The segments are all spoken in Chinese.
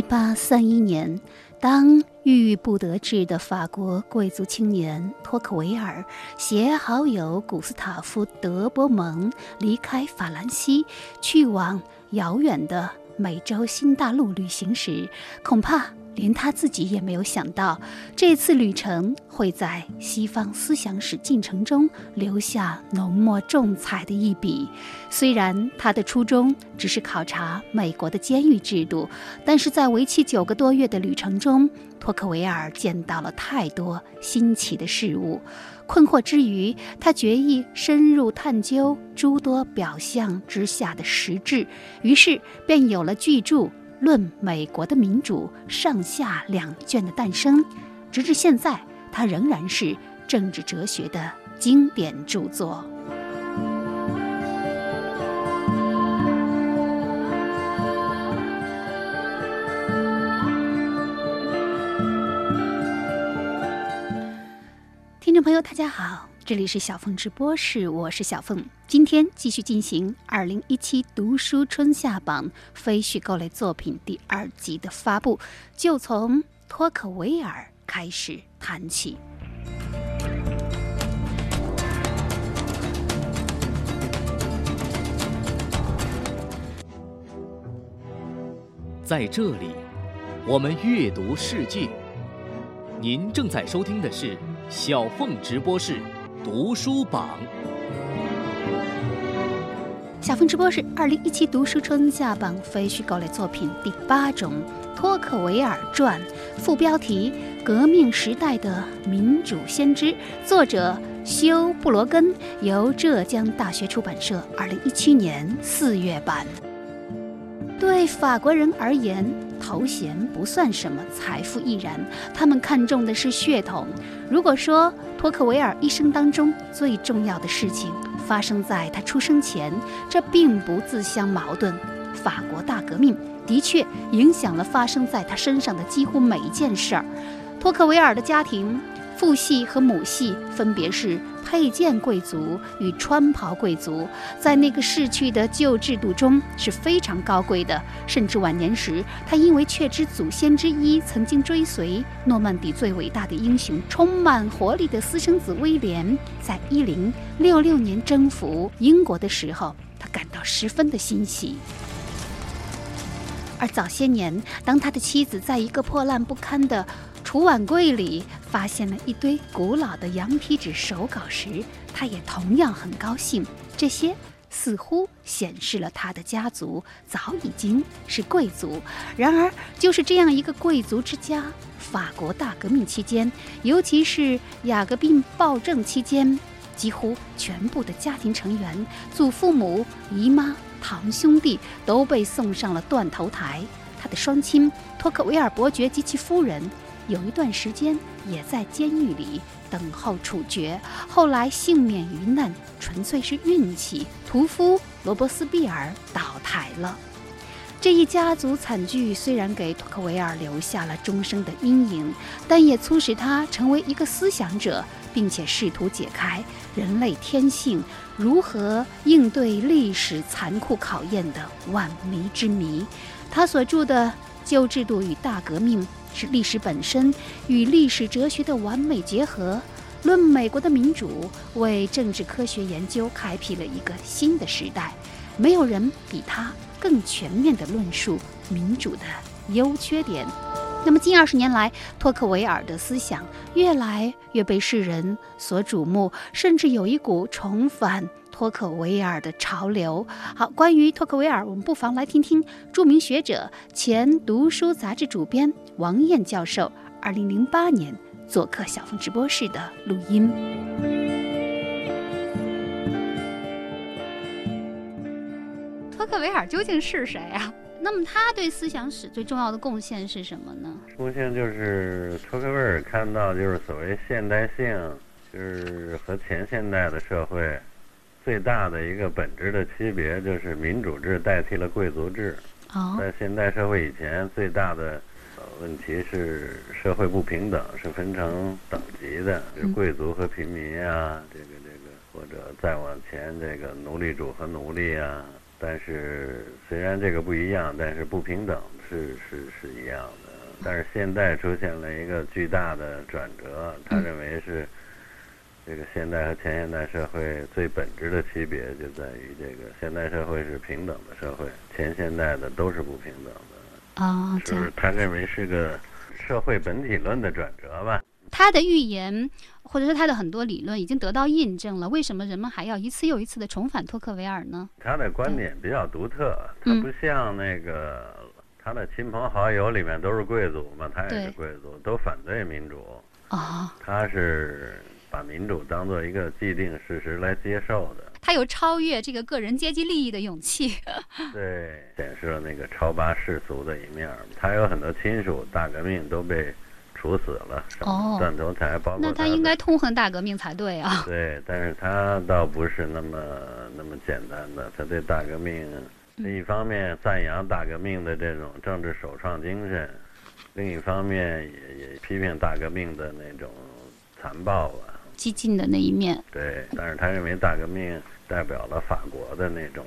一八三一年，当郁郁不得志的法国贵族青年托克维尔携好友古斯塔夫·德波蒙离开法兰西，去往遥远的美洲新大陆旅行时，恐怕。连他自己也没有想到，这次旅程会在西方思想史进程中留下浓墨重彩的一笔。虽然他的初衷只是考察美国的监狱制度，但是在为期九个多月的旅程中，托克维尔见到了太多新奇的事物。困惑之余，他决意深入探究诸多表象之下的实质，于是便有了巨著。论美国的民主上下两卷的诞生，直至现在，它仍然是政治哲学的经典著作。听众朋友，大家好。这里是小凤直播室，我是小凤。今天继续进行二零一七读书春夏榜非虚构类作品第二集的发布，就从托克维尔开始谈起。在这里，我们阅读世界。您正在收听的是小凤直播室。读书榜，小峰直播是二零一七读书春夏榜非虚构类作品第八种《托克维尔传》，副标题《革命时代的民主先知》，作者修布罗根，由浙江大学出版社二零一七年四月版。对法国人而言，头衔不算什么，财富亦然。他们看重的是血统。如果说托克维尔一生当中最重要的事情发生在他出生前，这并不自相矛盾。法国大革命的确影响了发生在他身上的几乎每一件事儿。托克维尔的家庭。父系和母系分别是佩剑贵族与穿袍贵族，在那个逝去的旧制度中是非常高贵的。甚至晚年时，他因为确知祖先之一曾经追随诺曼底最伟大的英雄、充满活力的私生子威廉，在一零六六年征服英国的时候，他感到十分的欣喜。而早些年，当他的妻子在一个破烂不堪的储碗柜里发现了一堆古老的羊皮纸手稿时，他也同样很高兴。这些似乎显示了他的家族早已经是贵族。然而，就是这样一个贵族之家，法国大革命期间，尤其是雅各宾暴政期间，几乎全部的家庭成员、祖父母、姨妈、堂兄弟都被送上了断头台。他的双亲托克维尔伯爵及其夫人。有一段时间也在监狱里等候处决，后来幸免于难，纯粹是运气。屠夫罗伯斯庇尔倒台了。这一家族惨剧虽然给托克维尔留下了终生的阴影，但也促使他成为一个思想者，并且试图解开人类天性如何应对历史残酷考验的万迷之谜。他所著的《旧制度与大革命》。是历史本身与历史哲学的完美结合，论美国的民主为政治科学研究开辟了一个新的时代。没有人比他更全面地论述民主的优缺点。那么近二十年来，托克维尔的思想越来越被世人所瞩目，甚至有一股重返。托克维尔的潮流。好，关于托克维尔，我们不妨来听听著名学者、前《读书》杂志主编王燕教授二零零八年做客小峰直播室的录音。托克维尔究竟是谁啊？那么他对思想史最重要的贡献是什么呢？贡献就是托克维尔看到，就是所谓现代性，就是和前现代的社会。最大的一个本质的区别就是民主制代替了贵族制。在现代社会以前，最大的问题是社会不平等，是分成等级的，就是贵族和平民啊，这个这个，或者再往前这个奴隶主和奴隶啊，但是虽然这个不一样，但是不平等是是是一样的。但是现代出现了一个巨大的转折，他认为是这个现代和前现代社会最本质的区别就在于这个现代社会是平等的社会，前现代的都是不平等的。啊，这样就是他认为是个社会本体论的转折吧。他的预言，或者说他的很多理论已经得到印证了。为什么人们还要一次又一次的重返托克维尔呢？他的观点比较独特，他嗯不像那个他的亲朋好友里面都是贵族嘛，他也是贵族，都反对民主。啊、他是把民主当做一个既定事实来接受的，他有超越这个个人阶级利益的勇气。对，显示了那个超拔世俗的一面儿。他有很多亲属，大革命都被处死了，哦断头台，包括那他应该痛恨大革命才对啊。对，但是他倒不是那么那么简单的，他对大革命，嗯一方面赞扬大革命的这种政治首创精神，另一方面也也批评大革命的那种残暴吧。激进的那一面，对，但是他认为大革命代表了法国的那种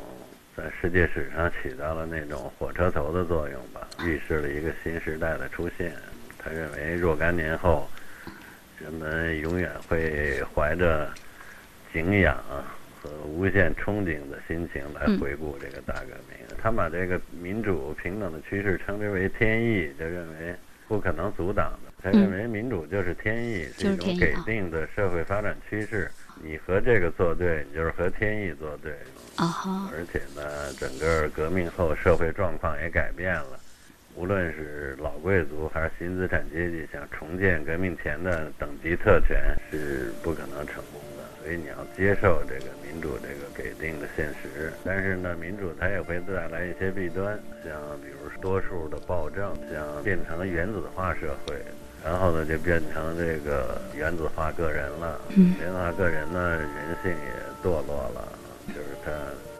在世界史上起到了那种火车头的作用吧，预示了一个新时代的出现。他认为若干年后，人们永远会怀着敬仰和无限憧憬的心情来嗯回顾这个大革命。他把这个民主平等的趋势称之为天意，就认为不可能阻挡认为民主就是天意，是一种给定的社会发展趋势。你和这个作对，你就是和天意作对。啊哈，而且呢，整个革命后社会状况也改变了，无论是老贵族还是新资产阶级，想重建革命前的等级特权是不可能成功的。所以你要接受这个民主这个给定的现实，但是呢，民主它也会带来一些弊端，像比如多数的暴政，像变成原子化社会。然后呢，就变成这个原子化个人了。嗯原子化个人呢，人性也堕落了，就是他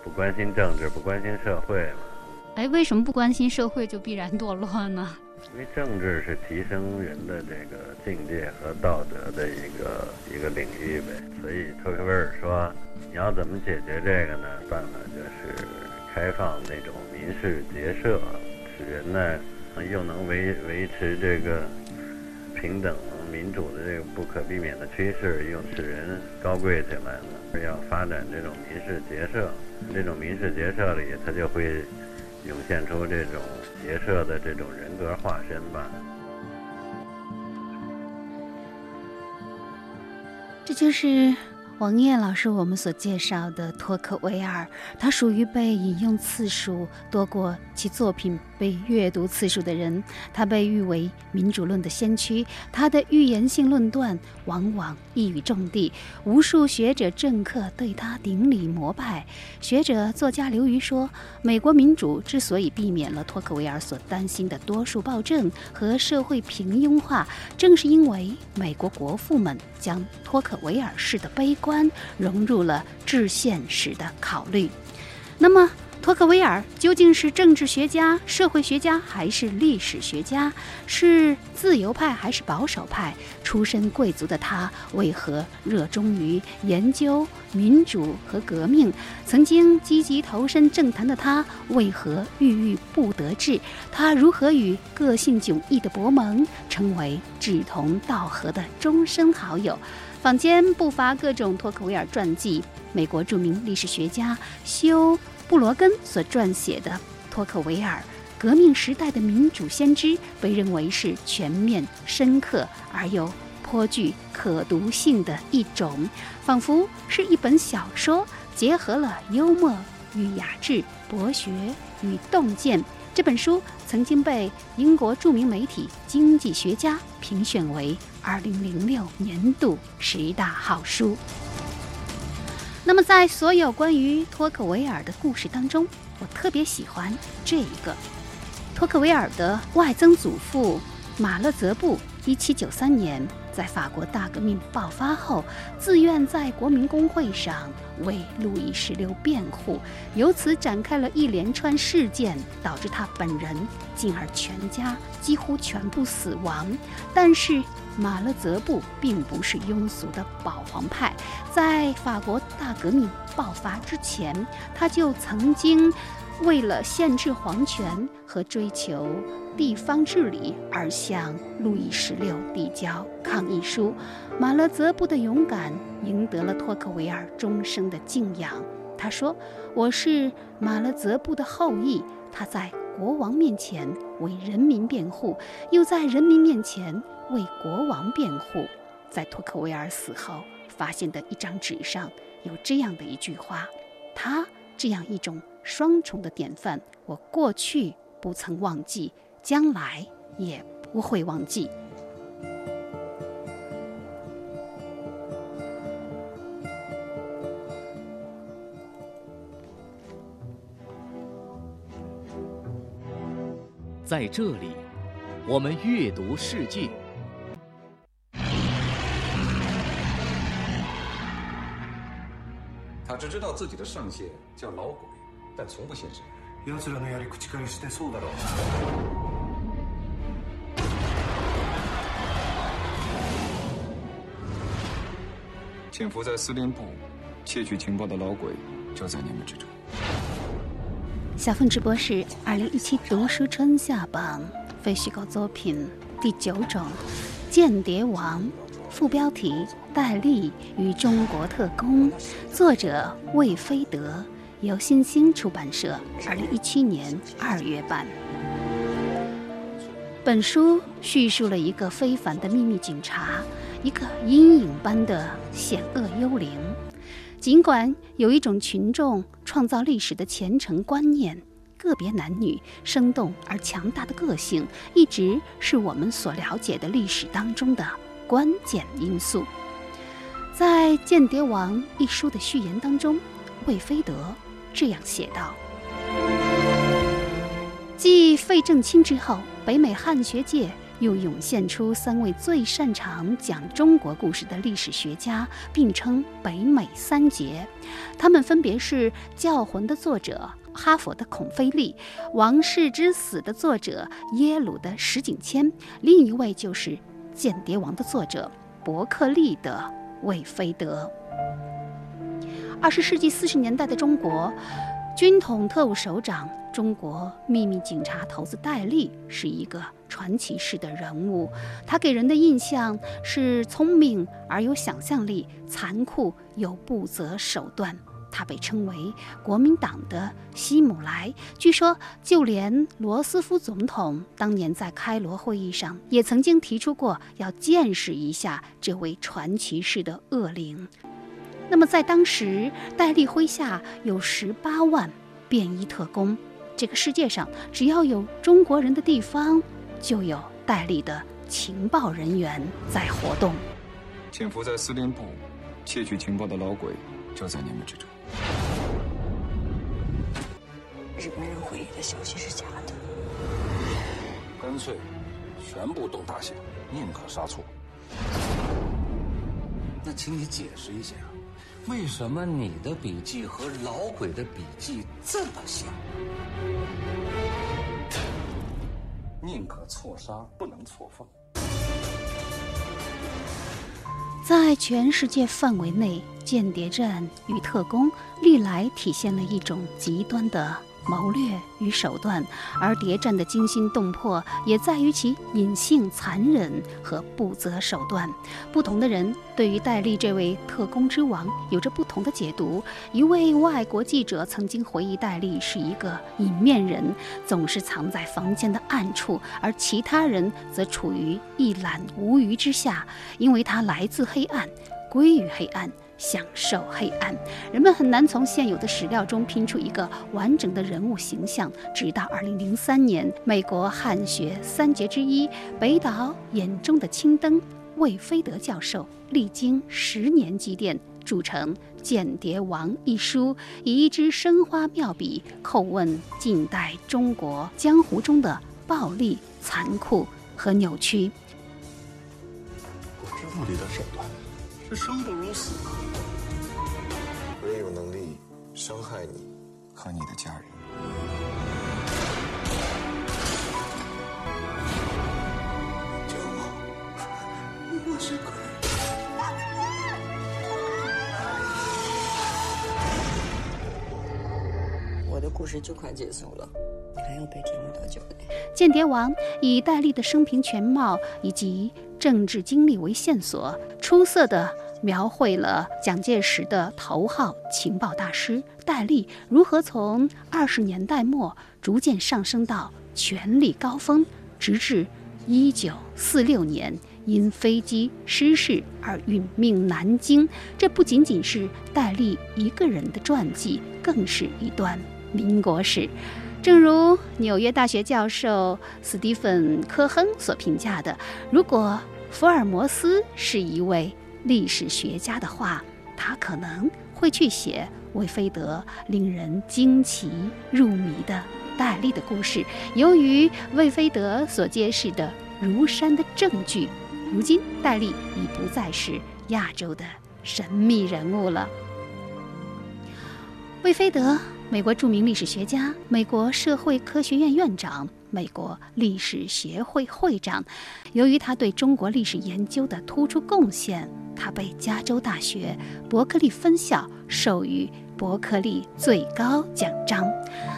不关心政治，不关心社会嘛。哎，为什么不关心社会就必然堕落呢？因为政治是提升人的这个境界和道德的一个一个领域呗。所以托克维尔说，你要怎么解决这个呢？办法就是开放那种民事结社，使人呢又能维维持这个平等民主的这个不可避免的趋势，又使人高贵起来呢。要发展这种民事结社，这种民事结社里，它就会涌现出这种结社的这种人格化身吧。这就是王艳老师我们所介绍的托克维尔，他属于被引用次数多过其作品被阅读次数的人，他被誉为民主论的先驱，他的预言性论断往往一语中的，无数学者政客对他顶礼膜拜。学者作家刘瑜说，美国民主之所以避免了托克维尔所担心的多数暴政和社会平庸化，正是因为美国国父们将托克维尔式的悲观融入了至现实的考虑。那么，托克维尔究竟是政治学家、社会学家还是历史学家？是自由派还是保守派？出身贵族的他，为何热衷于研究民主和革命？曾经积极投身政坛的他，为何郁郁不得志？他如何与个性迥异的伯蒙成为志同道合的终身好友？坊间不乏各种托克维尔传记。美国著名历史学家休布罗根所撰写的《托克维尔：革命时代的民主先知》，被认为是全面、深刻而又颇具可读性的一种，仿佛是一本小说，结合了幽默与雅致、博学与洞见。这本书曾经被英国著名媒体《经济学家》评选为2006年度十大好书。那么，在所有关于托克维尔的故事当中，我特别喜欢这一个。托克维尔的外曾祖父马勒泽布，一七九三年在法国大革命爆发后，自愿在国民公会上为路易十六辩护，由此展开了一连串事件，导致他本人进而全家几乎全部死亡。但是马勒泽布并不是庸俗的保皇派，在法国大革命爆发之前，他就曾经为了限制皇权和追求地方治理而向路易十六递交抗议书。马勒泽布的勇敢赢得了托克维尔终生的敬仰。他说：“我是马勒泽布的后裔。”他在国王面前为人民辩护，又在人民面前为国王辩护。在托克维尔死后发现的一张纸上有这样的一句话：“他这样一种双重的典范，我过去不曾忘记，将来也不会忘记。”在这里，我们阅读世界。他只知道自己的上线叫老鬼，但从不现身。奴らのやり口からしてそうだろう。潜伏在司令部窃取情报的老鬼就在你们之中。 小凤直播室二零一七读书春夏榜非虚构作品第九种《间谍王》，副标题：戴笠与中国特工，作者魏飞德，由新星出版社二零一七年二月版。本书叙述了一个非凡的秘密警察，一个阴影般的险恶幽灵。尽管有一种群众创造历史的虔诚观念，个别男女生动而强大的个性一直是我们所了解的历史当中的关键因素。在《间谍王》一书的序言当中，魏飞德这样写道：“继费正清之后，北美汉学界。”又涌现出三位最擅长讲中国故事的历史学家，并称“北美三杰”。他们分别是《教魂》的作者哈佛的孔飞利，《王室之死》的作者耶鲁的石景谦，另一位就是《间谍王》的作者伯克利的魏飞德。二十世纪四十年代的中国，军统特务首长。中国秘密警察头子戴笠是一个传奇式的人物，他给人的印象是聪明而有想象力，残酷又不择手段。他被称为国民党的希姆莱。据说，就连罗斯福总统当年在开罗会议上也曾经提出过要见识一下这位传奇式的恶灵。那么，在当时，戴笠麾下有十八万便衣特工。这个世界上，只要有中国人的地方，就有戴笠的情报人员在活动。潜伏在司令部窃取情报的老鬼就在你们之中。日本人回忆的消息是假的。干脆全部动大刑，宁可杀错。那请你解释一下。为什么你的笔记和老鬼的笔记这么像？宁可错杀，不能错放。在全世界范围内，间谍战与特工历来体现了一种极端的。谋略与手段，而谍战的惊心动魄也在于其隐性、残忍和不择手段。不同的人对于戴笠这位特工之王有着不同的解读。一位外国记者曾经回忆戴笠是一个隐面人，总是藏在房间的暗处，而其他人则处于一览无余之下，因为他来自黑暗，归于黑暗。享受黑暗，人们很难从现有的史料中拼出一个完整的人物形象。直到二零零三年，美国汉学三杰之一北岛眼中的青灯魏飞德教授，历经十年积淀，铸成《间谍王》一书，以一支生花妙笔叩问近代中国江湖中的暴力、残酷和扭曲。我知道你的手段是生不如死。伤害你。和你的家人。我我。是鬼我的故事就快结束了。你还要被折磨多久间谍王以戴笠的生平全貌以及政治经历为线索出色的描绘了蒋介石的头号情报大师戴笠如何从二十年代末逐渐上升到权力高峰，直至一九四六年。因飞机失事而殒命南京，这不仅仅是戴笠一个人的传记，更是一段民国史。正如纽约大学教授斯蒂芬·科亨所评价的：“如果福尔摩斯是一位历史学家的话，他可能会去写魏飞德令人惊奇入迷的戴笠的故事。由于魏飞德所揭示的如山的证据。”如今，戴笠已不再是亚洲的神秘人物了。魏飞德，美国著名历史学家，美国社会科学院院长，美国历史协会会长。由于他对中国历史研究的突出贡献，他被加州大学伯克利分校授予。伯克利最高奖章。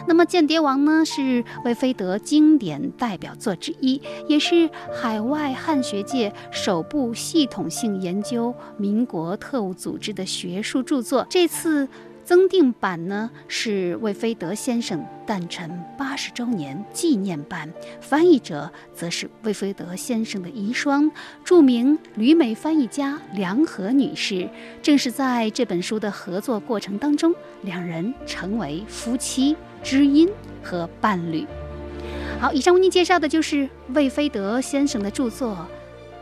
那么，《间谍王》呢，是魏菲德经典代表作之一，也是海外汉学界首部系统性研究民国特务组织的学术著作。这次。增订版呢是魏飞德先生诞辰八十周年纪念版，翻译者则是魏飞德先生的遗孀，著名旅美翻译家梁和女士。正是在这本书的合作过程当中，两人成为夫妻、知音和伴侣。好，以上为您介绍的就是魏飞德先生的著作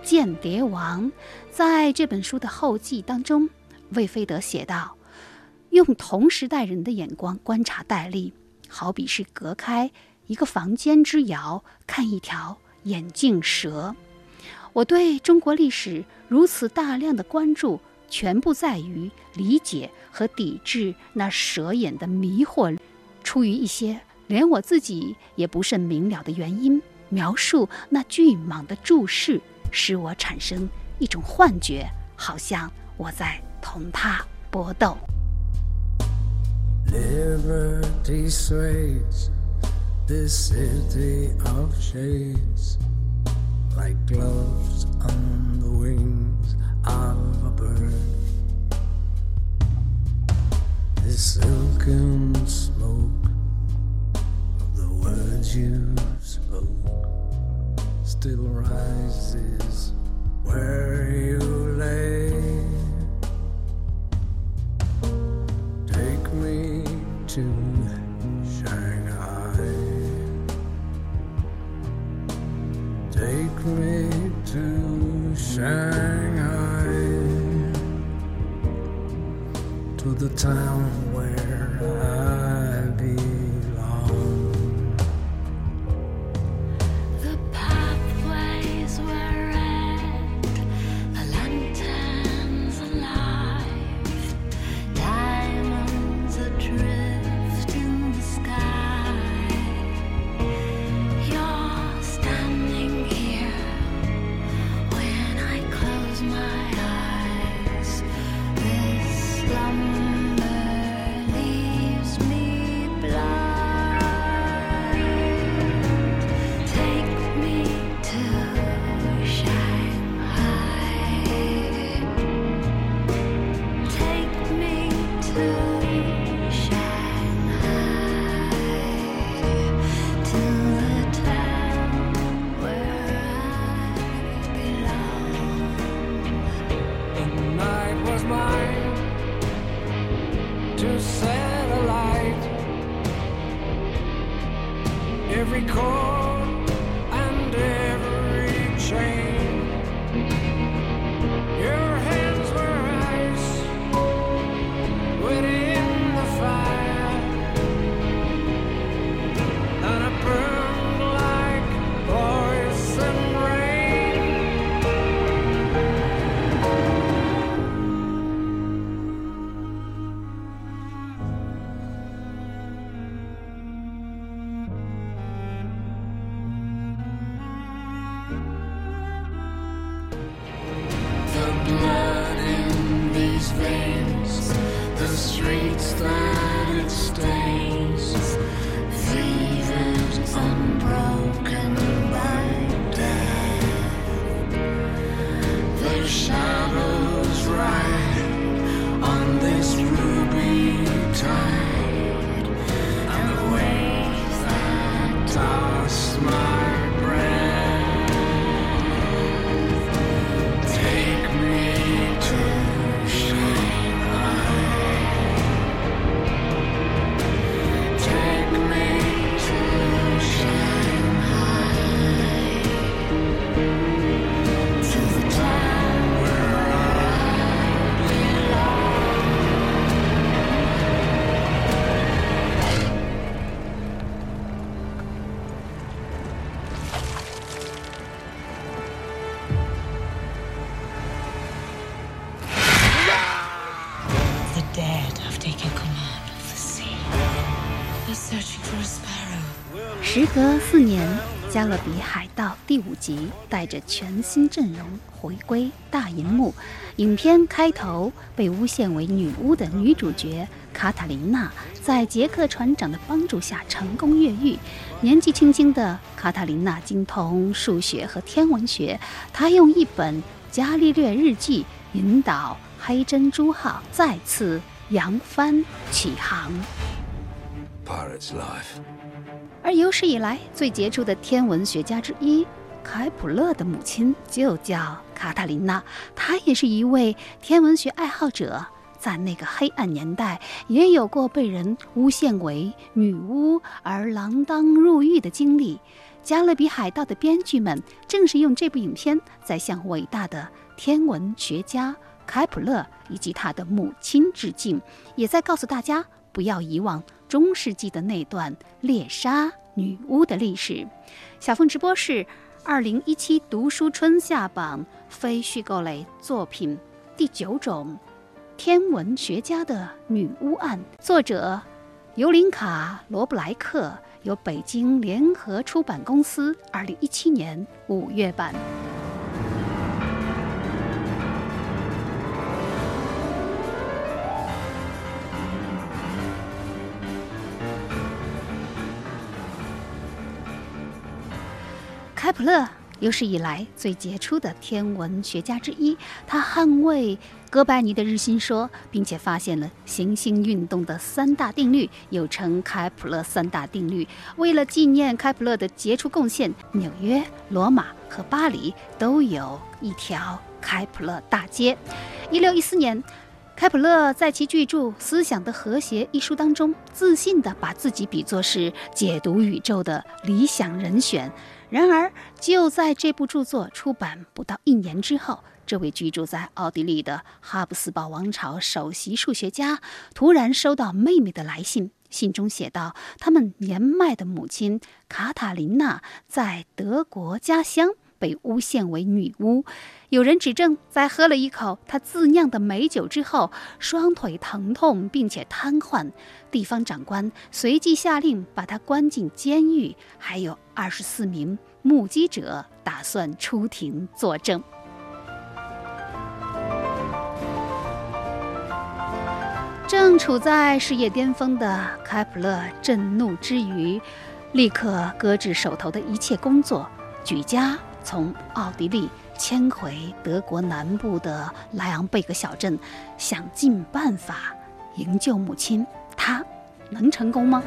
《间谍王》。在这本书的后记当中，魏飞德写道。用同时代人的眼光观察戴笠，好比是隔开一个房间之遥看一条眼镜蛇。我对中国历史如此大量的关注，全部在于理解和抵制那蛇眼的迷惑。出于一些连我自己也不甚明了的原因，描述那巨蟒的注视，使我产生一种幻觉，好像我在同它搏斗。Liberty sways this city of shades like gloves on the wings of a bird. This silken smoke of the words you spoke still rises where you lay. To Shanghai. Take me to Shanghai, to the town 隔四年，《加勒比海盗》第五集带着全新阵容回归大银幕。影片开头被诬陷为女巫的女主角卡塔琳娜，在杰克船长的帮助下成功越狱。年纪轻轻的卡塔琳娜精通数学和天文学，她用一本《伽利略日记》引导黑珍珠号再次扬帆起航。Pirate's life. 而有史以来最杰出的天文学家之一，开普勒的母亲就叫卡塔琳娜，她也是一位天文学爱好者。在那个黑暗年代，也有过被人诬陷为女巫而锒铛入狱的经历。《加勒比海盗》的编剧们正是用这部影片，在向伟大的天文学家开普勒以及他的母亲致敬，也在告诉大家不要遗忘。中世纪的那段猎杀女巫的历史，小凤直播室二零一七读书春夏榜非虚构类作品第九种，天文学家的女巫案，作者尤林卡罗布莱克，由北京联合出版公司二零一七年五月版。开普勒有史以来最杰出的天文学家之一，他捍卫哥白尼的日心说，并且发现了行星运动的三大定律，又称开普勒三大定律。为了纪念开普勒的杰出贡献，纽约、罗马和巴黎都有一条开普勒大街。一六一四年，开普勒在其巨著《思想的和谐》一书当中，自信地把自己比作是解读宇宙的理想人选。然而，就在这部著作出版不到一年之后，这位居住在奥地利的哈布斯堡王朝首席数学家突然收到妹妹的来信。信中写道：“他们年迈的母亲卡塔琳娜在德国家乡被诬陷为女巫。有人指证，在喝了一口她自酿的美酒之后，双腿疼痛并且瘫痪。地方长官随即下令把她关进监狱。还有二十四名。”目击者打算出庭作证。正处在事业巅峰的开普勒震怒之余，立刻搁置手头的一切工作，举家从奥地利迁回德国南部的莱昂贝格小镇，想尽办法营救母亲。他能成功吗？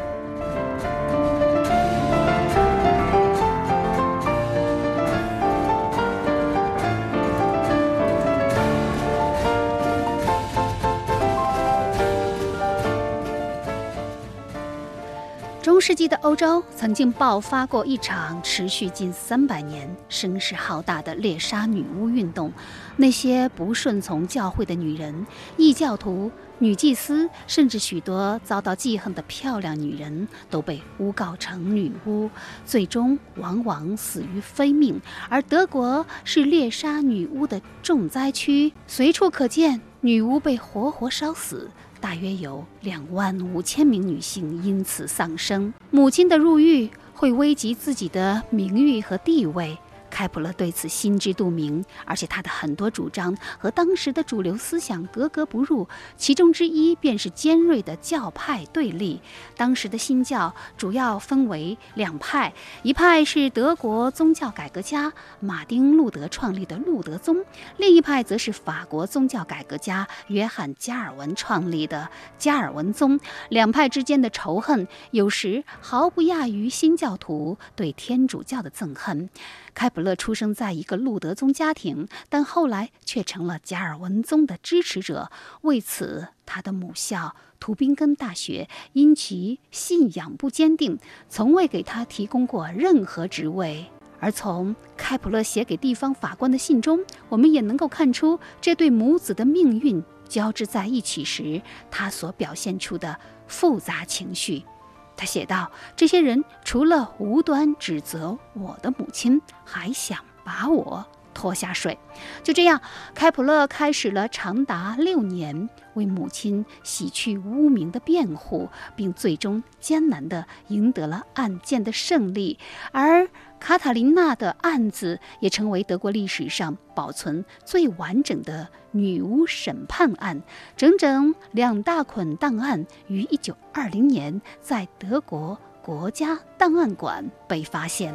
中世纪的欧洲曾经爆发过一场持续近三百年、声势浩大的猎杀女巫运动。那些不顺从教会的女人、异教徒、女祭司，甚至许多遭到记恨的漂亮女人，都被诬告成女巫，最终往往死于非命。而德国是猎杀女巫的重灾区，随处可见女巫被活活烧死。大约有两万五千名女性因此丧生。母亲的入狱会危及自己的名誉和地位。开普勒对此心知肚明，而且他的很多主张和当时的主流思想格格不入。其中之一便是尖锐的教派对立。当时的新教主要分为两派，一派是德国宗教改革家马丁·路德创立的路德宗，另一派则是法国宗教改革家约翰·加尔文创立的加尔文宗。两派之间的仇恨有时毫不亚于新教徒对天主教的憎恨。开普勒出生在一个路德宗家庭，但后来却成了加尔文宗的支持者。为此，他的母校图宾根大学因其信仰不坚定，从未给他提供过任何职位。而从开普勒写给地方法官的信中，我们也能够看出这对母子的命运交织在一起时，他所表现出的复杂情绪。他写道：“这些人除了无端指责我的母亲，还想把我拖下水。就这样，开普勒开始了长达六年为母亲洗去污名的辩护，并最终艰难地赢得了案件的胜利。而卡塔琳娜的案子也成为德国历史上保存最完整的女巫审判案。整整两大捆档案于1920年在德国国家档案馆被发现。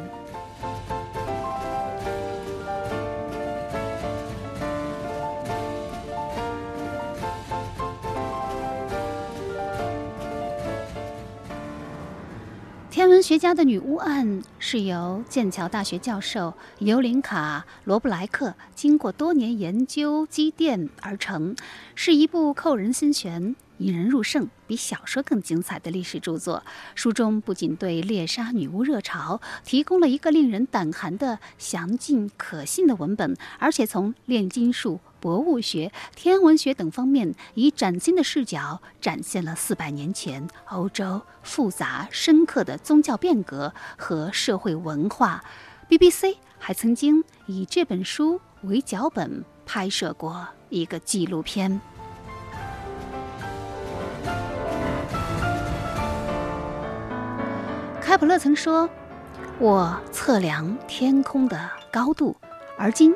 天文学家的女巫案是由剑桥大学教授尤林卡·罗布莱克经过多年研究积淀而成，是一部扣人心弦、引人入胜、比小说更精彩的历史著作。书中不仅对猎杀女巫热潮提供了一个令人胆寒的详尽可信的文本，而且从炼金术。博物学、天文学等方面，以崭新的视角展现了四百年前欧洲复杂深刻的宗教变革和社会文化。BBC 还曾经以这本书为脚本拍摄过一个纪录片。开普勒曾说：“我测量天空的高度，而今。”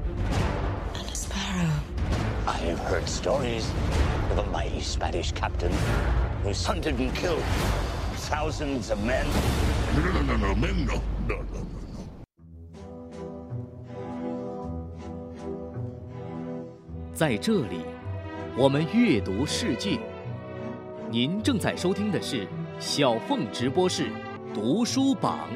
heard stories of a mighty Spanish captain who's hunted and killed thousands of men. No, no, no, no, men, no, no, no, no. 在这里，我们阅读世界。您正在收听的是小凤直播室读书榜。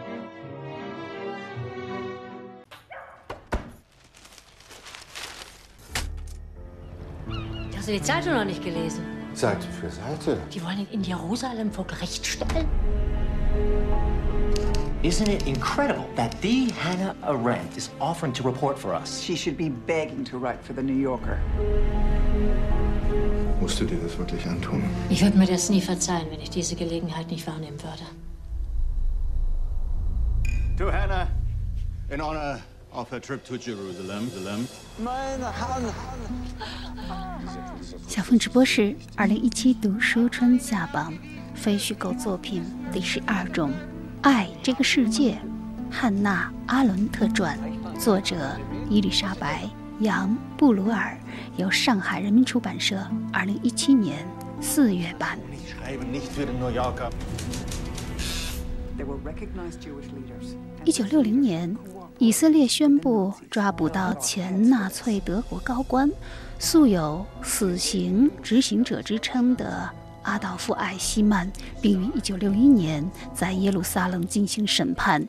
Hast du die Zeitung noch nicht gelesen? Seite für Seite. Die wollen ihn in Jerusalem vor Gericht stellen. Isn't it incredible that the Hannah Arendt is offering to report for us? She should be begging to write for the New Yorker. Musst du dir das wirklich antun? Ich würde mir das nie verzeihen, wenn ich diese Gelegenheit nicht wahrnehmen würde. To Hannah, in honor of her trip to Jerusalem, Jerusalem. 小凤直播室二零一七读书春夏榜非虚构作品第十二种《爱这个世界》，汉娜·阿伦特传，作者伊丽莎白·杨·布鲁尔，由上海人民出版社二零一七年四月版。一九六零年，以色列宣布抓捕到前纳粹德国高官。素有“死刑执行者”之称的阿道夫·艾希曼，并于1961年在耶路撒冷进行审判。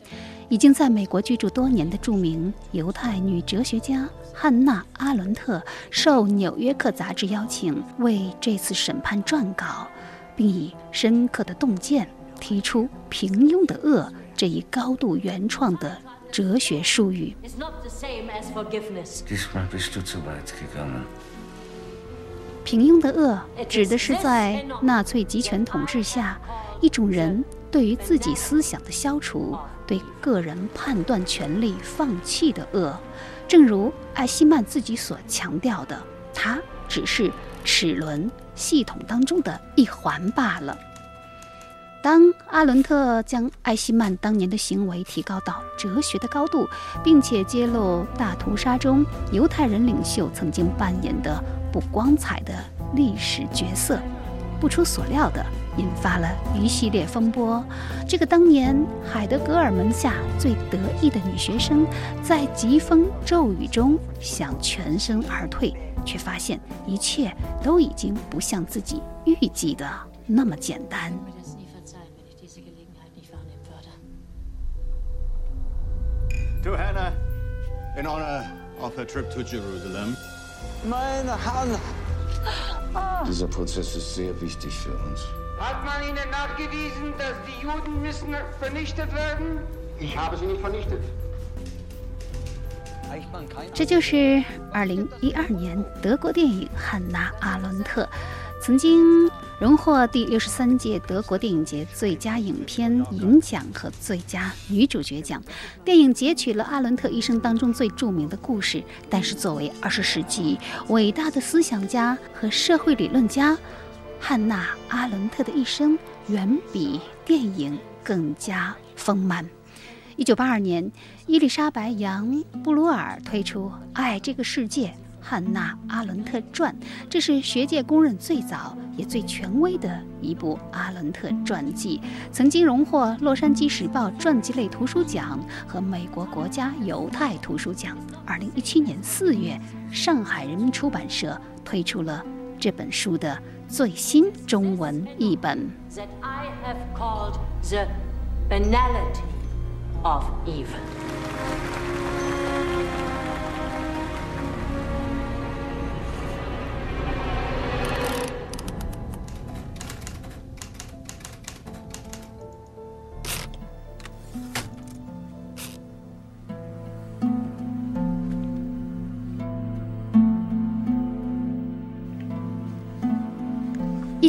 已经在美国居住多年的著名犹太女哲学家汉娜·阿伦特，受《纽约客》杂志邀请为这次审判撰稿，并以深刻的洞见提出“平庸的恶”这一高度原创的。哲学术语。平庸的恶指的是在纳粹集权统治下，一种人对于自己思想的消除，对个人判断权利放弃的恶。正如艾希曼自己所强调的，它只是齿轮系统当中的一环罢了。当阿伦特将艾希曼当年的行为提高到哲学的高度，并且揭露大屠杀中犹太人领袖曾经扮演的不光彩的历史角色，不出所料的引发了一系列风波。这个当年海德格尔门下最得意的女学生，在疾风骤雨中想全身而退，却发现一切都已经不像自己预计的那么简单。To Hannah, in honor of her trip to Jerusalem. Meine Hanna! Dieser Prozess ist sehr wichtig für uns. Hat man Ihnen nachgewiesen, dass die Juden müssen vernichtet werden? Ich habe sie nicht vernichtet. 这就是二零一二年德国电影《汉娜·阿伦特》，曾经荣获第六十三届德国电影节最佳影片银奖和最佳女主角奖。电影截取了阿伦特一生当中最著名的故事，但是作为二十世纪伟大的思想家和社会理论家，汉娜·阿伦特的一生远比电影更加丰满。一九八二年，伊丽莎白·杨·布鲁尔推出《爱这个世界：汉娜·阿伦特传》，这是学界公认最早也最权威的一部阿伦特传记，曾经荣获《洛杉矶时报》传记类图书奖和美国国家犹太图书奖。二零一七年四月，上海人民出版社推出了这本书的最新中文译本。That I have called the banality of evil.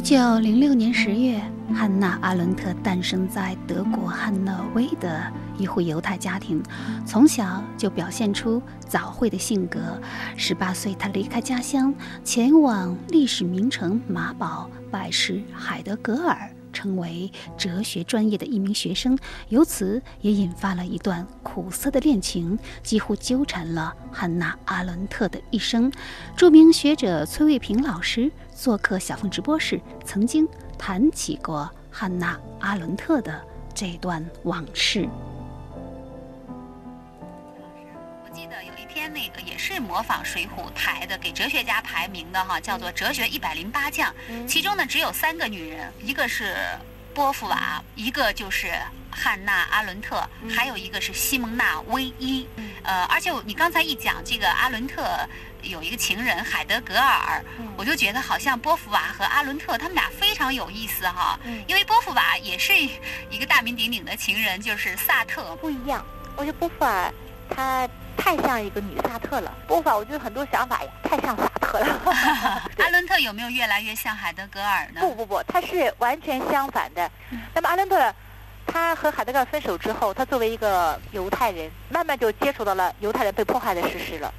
九零六年十月，汉娜·阿伦特诞生在德国汉诺威的一户犹太家庭，从小就表现出早慧的性格。十八岁，她离开家乡，前往历史名城马堡拜师海德格尔，成为哲学专业的一名学生。由此也引发了一段苦涩的恋情，几乎纠缠了汉娜·阿伦特的一生。著名学者崔卫平老师做客小凤直播室，曾经谈起过汉娜·阿伦特的这段往事。是模仿《水浒》台的，给哲学家排名的哈，叫做《哲学一百零八将》，其中呢只有三个女人，一个是波伏娃，一个就是汉娜·阿伦特，还有一个是西蒙娜·威伊。呃，而且你刚才一讲这个阿伦特有一个情人海德格尔，我就觉得好像波伏娃和阿伦特他们俩非常有意思哈，因为波伏娃也是一个大名鼎鼎的情人，就是萨特。不一样，我觉得波伏娃她太像一个女萨特了。波伏娃我觉得很多想法呀太像萨特了。阿伦特有没有越来越像海德格尔呢？不不不，他是完全相反的。那么阿伦特。他和海德格尔分手之后，他作为一个犹太人，慢慢就接触到了犹太人被迫害的事实了，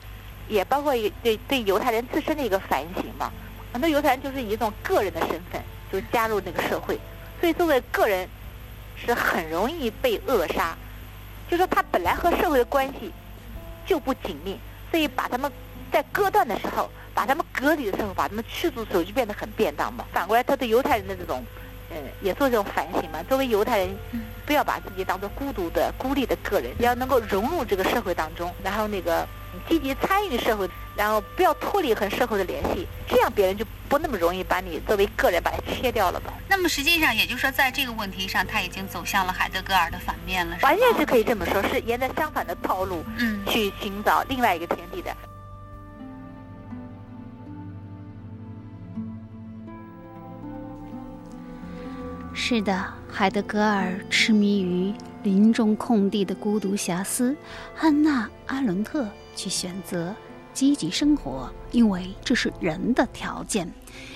也包括对对犹太人自身的一个反省嘛。很多犹太人就是以一种个人的身份就加入那个社会，所以作为个人是很容易被扼杀。就说他本来和社会的关系就不紧密，所以把他们在割断的时候，把他们隔离的时候，把他们驱逐的时候就变得很便当嘛。反过来，他对犹太人的这种。呃，也做这种反省嘛。作为犹太人，不要把自己当做孤独的、孤立的个人，要能够融入这个社会当中，然后那个积极参与社会，然后不要脱离和社会的联系，这样别人就不那么容易把你作为个人把它切掉了吧。那么实际上，也就是说，在这个问题上，他已经走向了海德格尔的反面了，完全是可以这么说，是沿着相反的套路，嗯，去寻找另外一个天地的。是的，海德格尔痴迷于林中空地的孤独遐思，汉娜·阿伦特去选择积极生活，因为这是人的条件。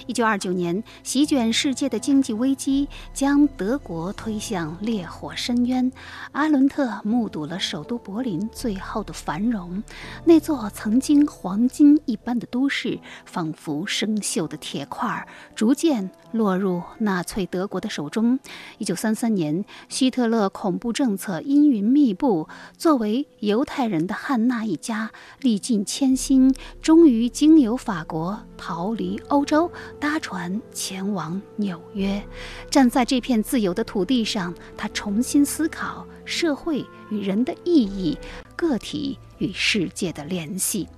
一九二九年，席卷世界的经济危机将德国推向烈火深渊。阿伦特目睹了首都柏林最后的繁荣，那座曾经黄金一般的都市，仿佛生锈的铁块，逐渐落入纳粹德国的手中。一九三三年，希特勒恐怖政策阴云密布，作为犹太人的汉娜一家历尽艰辛，终于经由法国逃离欧洲。搭船前往纽约，站在这片自由的土地上，他重新思考社会与人的意义，个体与世界的联系。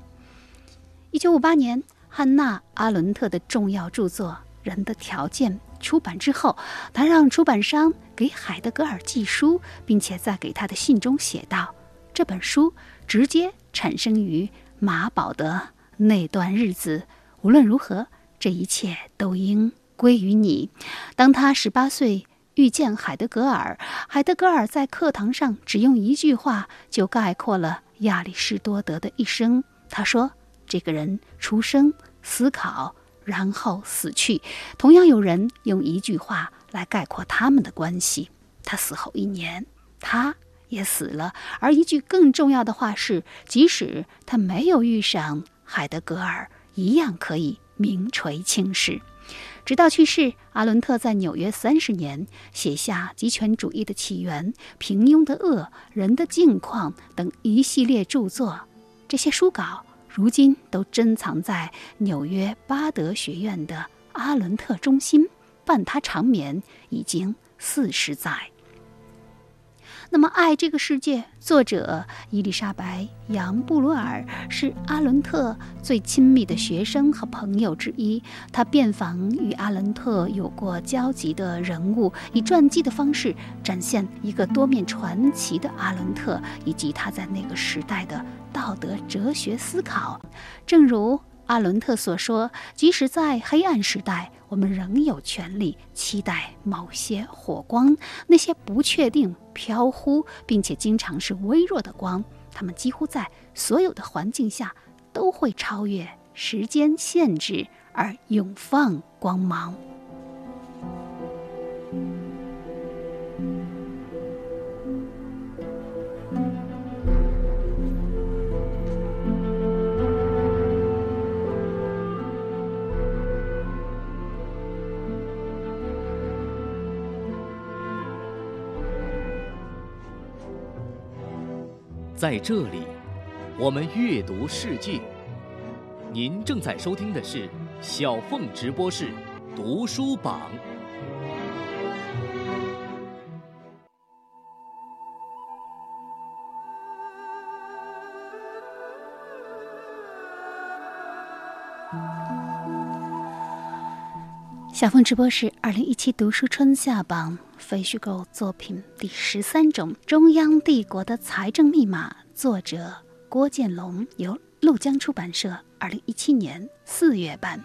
一九五八年，汉娜·阿伦特的重要著作《人的条件》出版之后，他让出版商给海德格尔寄书，并且在给他的信中写道：“这本书直接产生于马堡的那段日子。无论如何，这一切都应归于你。当他十八岁遇见海德格尔，海德格尔在课堂上只用一句话就概括了亚里士多德的一生。他说：“这个人出生、思考，然后死去。”同样有人用一句话来概括他们的关系。他死后一年，他。也死了。而一句更重要的话是，即使他没有遇上海德格尔，一样可以名垂青史。直到去世，阿伦特在纽约三十年，写下《极权主义的起源》《平庸的恶》《人的境况》等一系列著作。这些书稿如今都珍藏在纽约巴德学院的阿伦特中心，伴他长眠已经四十载。那么，《爱这个世界》作者伊丽莎白·杨布鲁尔是阿伦特最亲密的学生和朋友之一。他遍访与阿伦特有过交集的人物，以传记的方式展现一个多面传奇的阿伦特以及他在那个时代的道德哲学思考。正如阿伦特所说：“即使在黑暗时代。”我们仍有权利期待某些火光，那些不确定、飘忽，并且经常是微弱的光，它们几乎在所有的环境下都会超越时间限制而永放光芒。在这里，我们阅读世界。您正在收听的是小凤直播室读书榜。小凤直播室二零一七读书春夏榜非虚构作品第十三种：中央帝国的财政密码，作者郭建龙，由陆江出版社二零一七年四月版。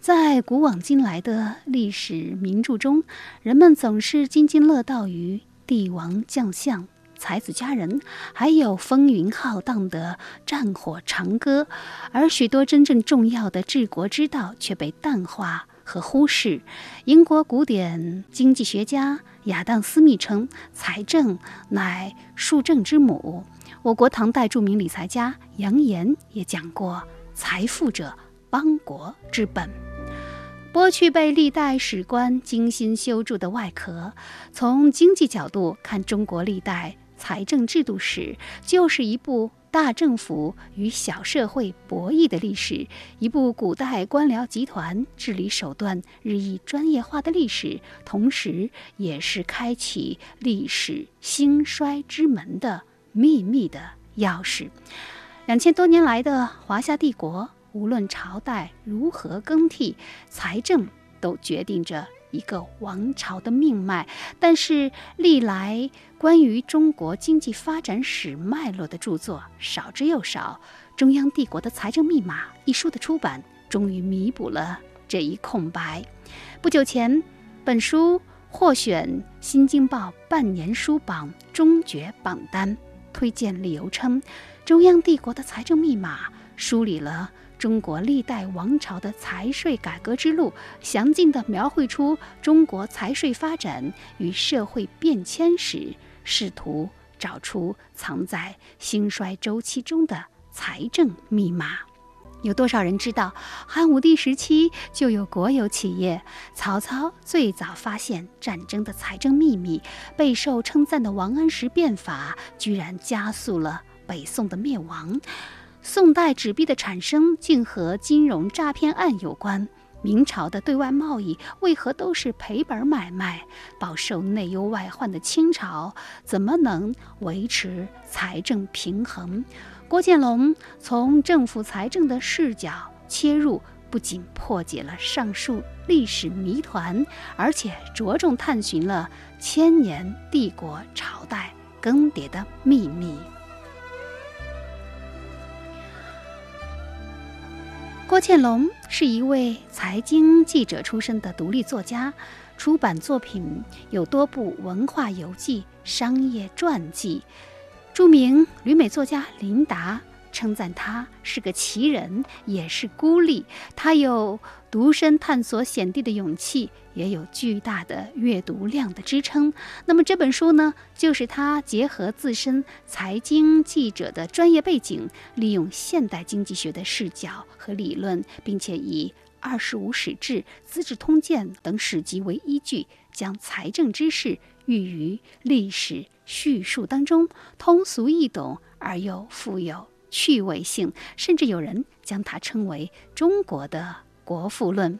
在古往今来的历史名著中，人们总是津津乐道于帝王将相、才子佳人，还有风云浩荡的战火长歌，而许多真正重要的治国之道却被淡化。和忽视，英国古典经济学家亚当·斯密称，财政乃数政之母。我国唐代著名理财家杨炎也讲过：“财富者，邦国之本。”剥去被历代史官精心修筑的外壳，从经济角度看，中国历代财政制度史就是一部。大政府与小社会博弈的历史，一部古代官僚集团治理手段日益专业化的历史，同时也是开启历史兴衰之门的秘密的钥匙。两千多年来的华夏帝国，无论朝代如何更替，财政都决定着。一个王朝的命脉，但是历来关于中国经济发展史脉络的著作少之又少。《中央帝国的财政密码》一书的出版，终于弥补了这一空白。不久前，本书获选《新京报》半年书榜中决榜单，推荐理由称，《中央帝国的财政密码》梳理了。中国历代王朝的财税改革之路，详尽地描绘出中国财税发展与社会变迁史，试图找出藏在兴衰周期中的财政密码。有多少人知道，汉武帝时期就有国有企业？曹操最早发现战争的财政秘密，备受称赞的王安石变法，居然加速了北宋的灭亡。宋代纸币的产生竟和金融诈骗案有关？明朝的对外贸易为何都是赔本买卖？饱受内忧外患的清朝怎么能维持财政平衡？郭建龙从政府财政的视角切入，不仅破解了上述历史谜团，而且着重探寻了千年帝国朝代更迭的秘密。郭建龙是一位财经记者出身的独立作家，出版作品有多部文化游记、商业传记。著名旅美作家琳达。称赞他是个奇人，也是孤立。他有独身探索险地的勇气，也有巨大的阅读量的支撑。那么这本书呢，就是他结合自身财经记者的专业背景，利用现代经济学的视角和理论，并且以《二十五史志》《资治通鉴》等史籍为依据，将财政知识寓于历史叙述当中，通俗易懂而又富有。趣味性，甚至有人将它称为中国的国富论。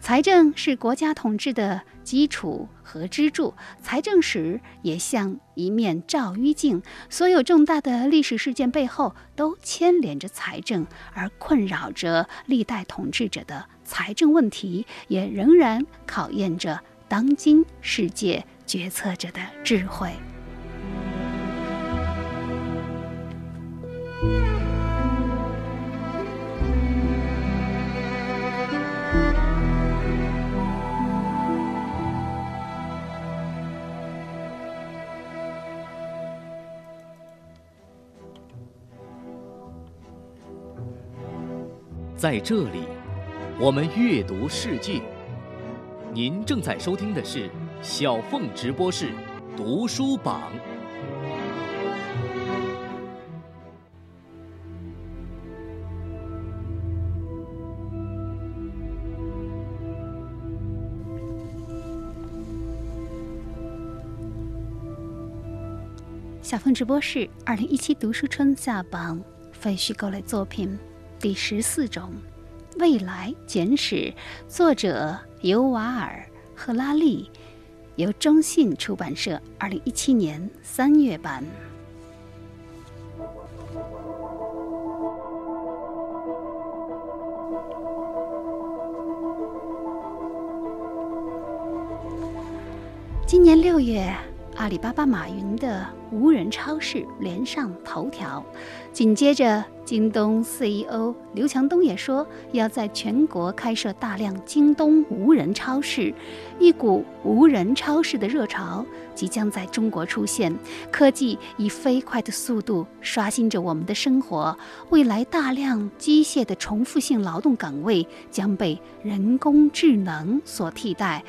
财政是国家统治的基础和支柱，财政史也像一面照妖镜，所有重大的历史事件背后都牵连着财政，而困扰着历代统治者的财政问题，也仍然考验着当今世界决策者的智慧。在这里，我们阅读世界。您正在收听的是小凤直播室读书榜。小凤直播室二零一七读书春夏榜非虚构类作品。第十四种，《未来简史》，作者尤瓦尔·赫拉利，由中信出版社二零一七年三月版。今年六月。阿里巴巴马云的无人超市连上头条，紧接着京东 CEO 刘强东也说要在全国开设大量京东无人超市，一股无人超市的热潮即将在中国出现。科技以飞快的速度刷新着我们的生活，未来大量机械的重复性劳动岗位将被人工智能所替代。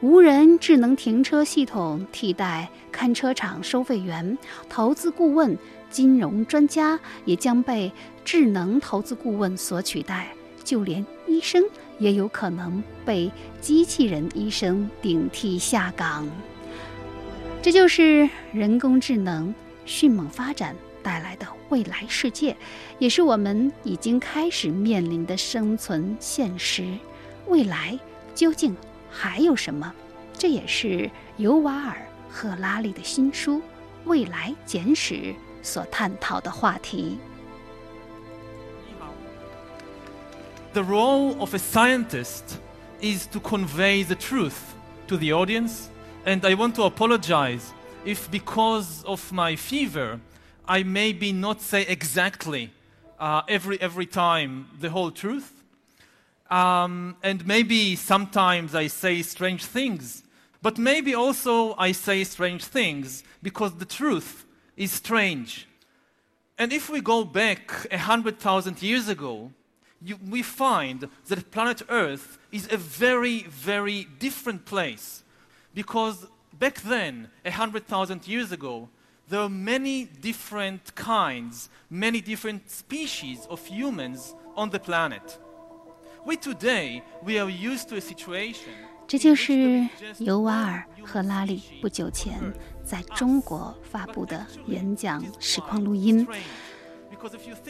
无人智能停车系统替代看车场收费员，投资顾问、金融专家也将被智能投资顾问所取代，就连医生也有可能被机器人医生顶替下岗。这就是人工智能迅猛发展带来的未来世界，也是我们已经开始面临的生存现实。未来究竟？还有什么？这也是尤瓦尔·赫拉利的新书《未来简史》所探讨的话题。The role of a scientist is to convey the truth to the audience, and I want to apologize if, because of my fever, I maybe not say exactly uh, every every time the whole truth. Um, and maybe sometimes I say strange things, but maybe also I say strange things because the truth is strange. And if we go back hundred thousand years ago, you, we find that planet Earth is a very, very different place. Because back then, hundred thousand years ago, there were many different kinds, many different species of humans on the planet. 这就是尤瓦尔·赫拉利不久前在中国发布的演讲实况录音。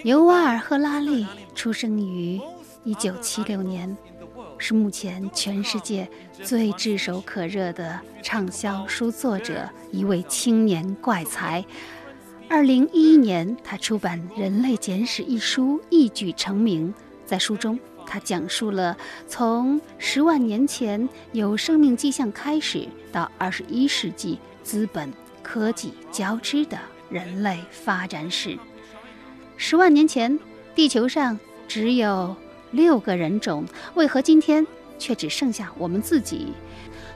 尤瓦尔·赫拉利出生于1976年，是目前全世界最炙手可热的畅销书作者，一位青年怪才。2011年，他出版《人类简史》一书，一举成名。在书中，他讲述了从十万年前有生命迹象开始，到二十一世纪资本科技交织的人类发展史。十万年前，地球上只有六个人种，为何今天却只剩下我们自己？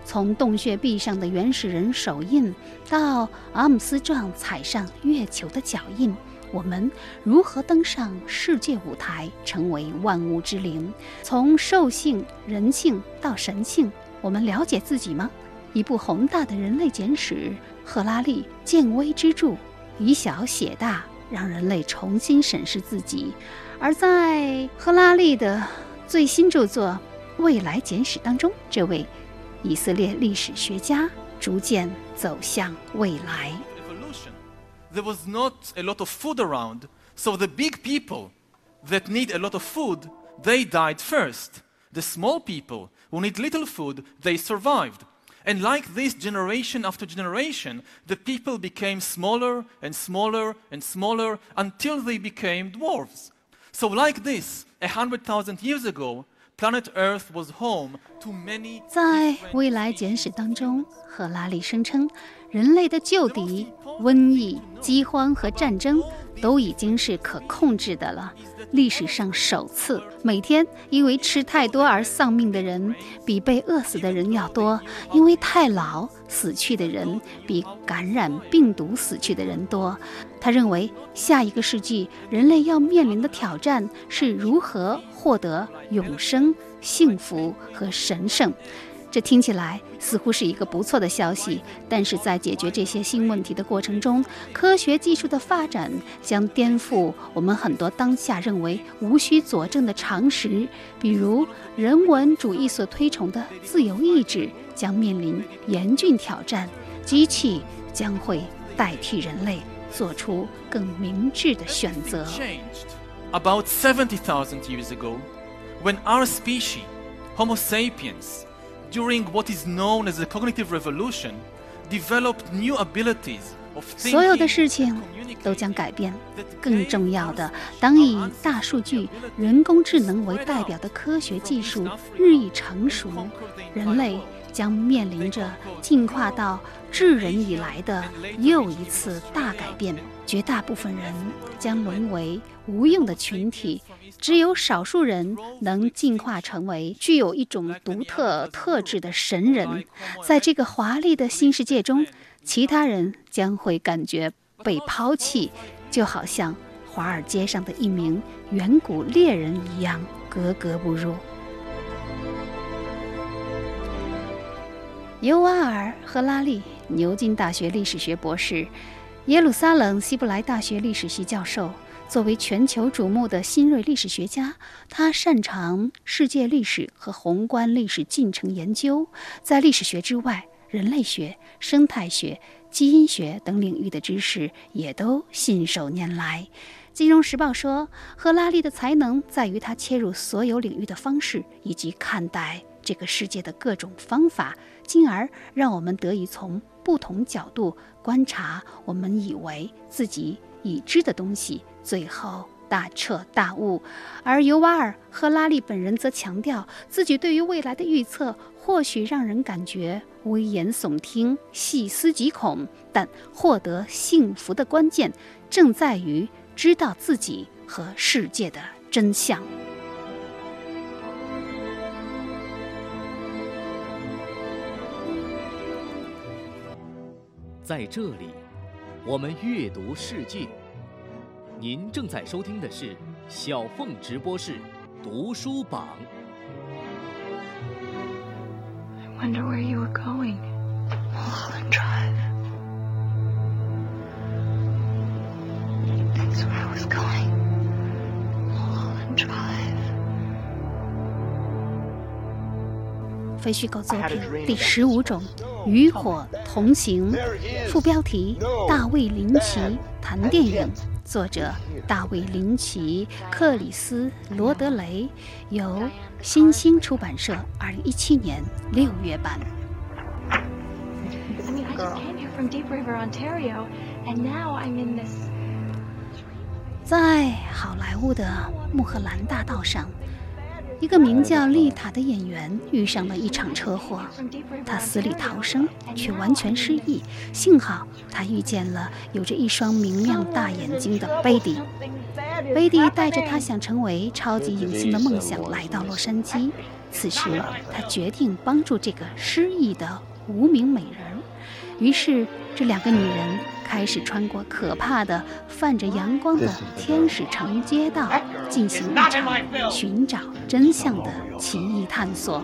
从洞穴壁上的原始人手印，到阿姆斯壮踩上月球的脚印，我们如何登上世界舞台，成为万物之灵？从兽性、人性到神性，我们了解自己吗？一部宏大的人类简史，赫拉利见微知著，以小写大，让人类重新审视自己。而在赫拉利的最新著作《未来简史》当中，这位。以色列历史学家逐渐走向未来。There was not a lot of food around, so the big people that need a lot of food, they died first. The small people who need little food, they survived. And like this, generation after generation, the people became smaller and smaller and smaller until they became dwarves. So, like this, a hundred thousand years ago, 在未来简史当中，赫拉利声称， 人类的旧敌——瘟疫、饥荒和战争，都已经是可控制的了。历史上首次，每天因为吃太多而丧命的人，比被饿死的人要多；因为太老死去的人，比感染病毒死去的人多。他认为，下一个世纪人类要面临的挑战是如何获得永生、幸福和神圣。这听起来似乎是一个不错的消息，但是在解决这些新问题的过程中，科学技术的发展将颠覆我们很多当下认为无需佐证的常识，比如人文主义所推崇的自由意志将面临严峻挑战，机器将会代替人类。做出更明智的选择。About seventy thousand years ago, when our species, Homo sapiens, during what is known as the cognitive revolution, developed new abilities 所有的事情都将改变。更重要的，当以大数据、人工智能为代表的科学技术日益成熟，人类。将面临着进化到智人以来的又一次大改变，绝大部分人将沦为无用的群体，只有少数人能进化成为具有一种独特特质的神人。在这个华丽的新世界中，其他人将会感觉被抛弃，就好像华尔街上的一名远古猎人一样格格不入。尤瓦尔·和拉利，牛津大学历史学博士，耶路撒冷希伯来大学历史系教授。作为全球瞩目的新锐历史学家，他擅长世界历史和宏观历史进程研究。在历史学之外，人类学、生态学、基因学等领域的知识也都信手拈来。《金融时报》说，赫拉利的才能在于他切入所有领域的方式，以及看待这个世界的各种方法。进而让我们得以从不同角度观察我们以为自己已知的东西，最后大彻大悟。而尤瓦尔·赫拉利本人则强调，自己对于未来的预测或许让人感觉危言耸听、细思极恐，但获得幸福的关键正在于知道自己和世界的真相。在这里，我们阅读世界。您正在收听的是小凤直播室读书榜。I wonder where you were going, Mulholland Drive. That's where I was going, Mulholland Drive. 非虚构作品第十五种。与火同行，副标题：大卫林奇谈电影，作者：大卫林奇、克里斯罗德雷，由新星出版社二零一七年六月版。在好莱坞的穆赫兰大道上。一个名叫丽塔的演员遇上了一场车祸，她死里逃生，却完全失忆。幸好她遇见了有着一双明亮大眼睛的贝蒂。贝蒂带着他想成为超级影星的梦想来到洛杉矶。此时，他决定帮助这个失忆的无名美人。于是，这两个女人开始穿过可怕的、泛着阳光的天使城街道，进行一场寻找真相的奇异探索。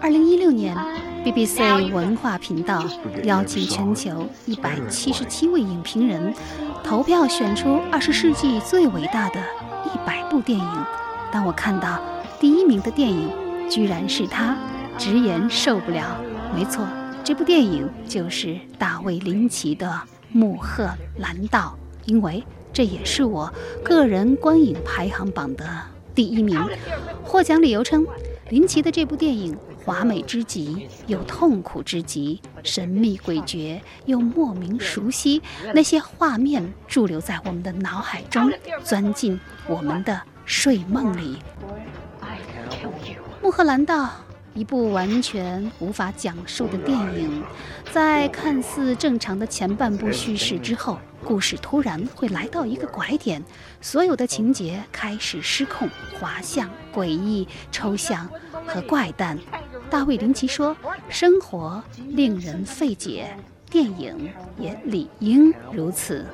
二零一六年，BBC 文化频道邀请全球一百七十七位影评人投票选出二十世纪最伟大的一百部电影。当我看到第一名的电影，居然是他，直言受不了。没错，这部电影就是大卫林奇的《穆赫兰道》，因为这也是我个人观影排行榜的第一名。获奖理由称，林奇的这部电影华美之极，又痛苦之极，神秘诡谲又莫名熟悉，那些画面驻留在我们的脑海中，钻进我们的睡梦里。《穆赫兰道》一部完全无法讲述的电影，在看似正常的前半部叙事之后，故事突然会来到一个拐点，所有的情节开始失控、滑向、诡异、抽象和怪诞。大卫·林奇说：“生活令人费解，电影也理应如此。”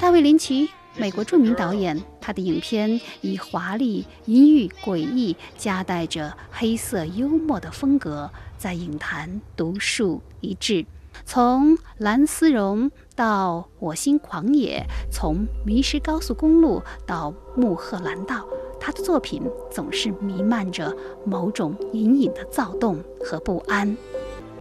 大卫·林奇。美国著名导演，他的影片以华丽、阴郁、诡异，夹带着黑色幽默的风格，在影坛独树一帜。从《蓝丝绒》到《我心狂野》，从《迷失高速公路》到《穆赫兰道》，他的作品总是弥漫着某种隐隐的躁动和不安。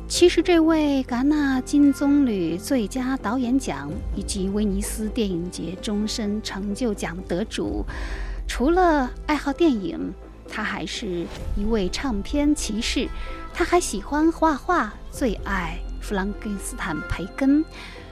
其实，这位戛纳金棕榈最佳导演奖以及威尼斯电影节终身成就奖得主，除了爱好电影，他还是一位唱片骑士。他还喜欢画画，最爱弗朗根斯坦·培根。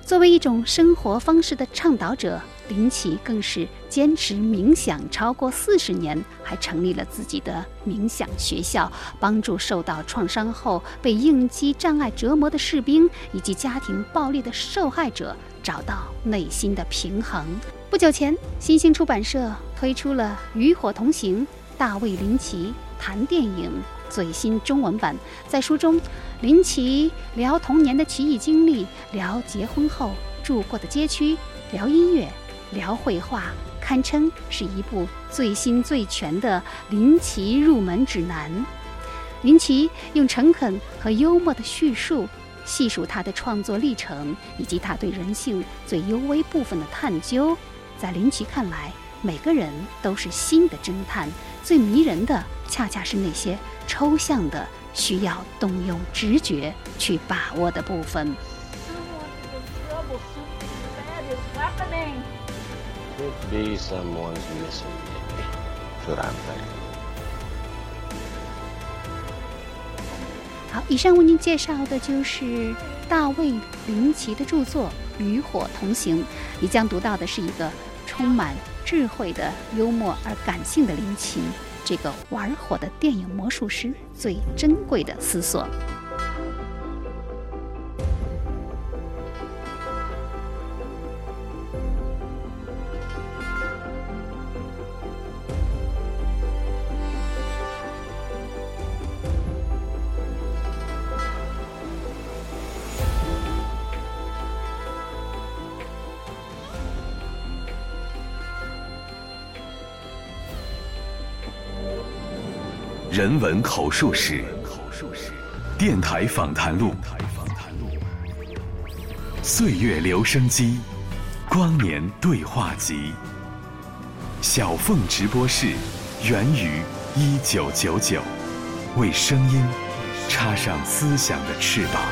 作为一种生活方式的倡导者，林奇更是坚持冥想超过四十年，还成立了自己的冥想学校，帮助受到创伤后被应激障碍折磨的士兵以及家庭暴力的受害者找到内心的平衡。不久前，新兴出版社推出了《与火同行》，大卫·林奇谈电影。最新中文版，在书中，林奇聊童年的奇异经历，聊结婚后住过的街区，聊音乐，聊绘画，堪称是一部最新最全的林奇入门指南。林奇用诚恳和幽默的叙述，细数他的创作历程以及他对人性最幽微部分的探究。在林奇看来，每个人都是新的侦探，最迷人的恰恰是那些。抽象的，需要动用直觉去把握的部分。好，以上为您介绍的就是大卫·林奇的著作《与火同行》。你将读到的是一个充满智慧的、幽默而感性的林奇。这个玩火的电影魔术师最珍贵的思索。人文口述史，电台访谈录，岁月留声机，光年对话集，小凤直播室，源于一九九九，为声音插上思想的翅膀。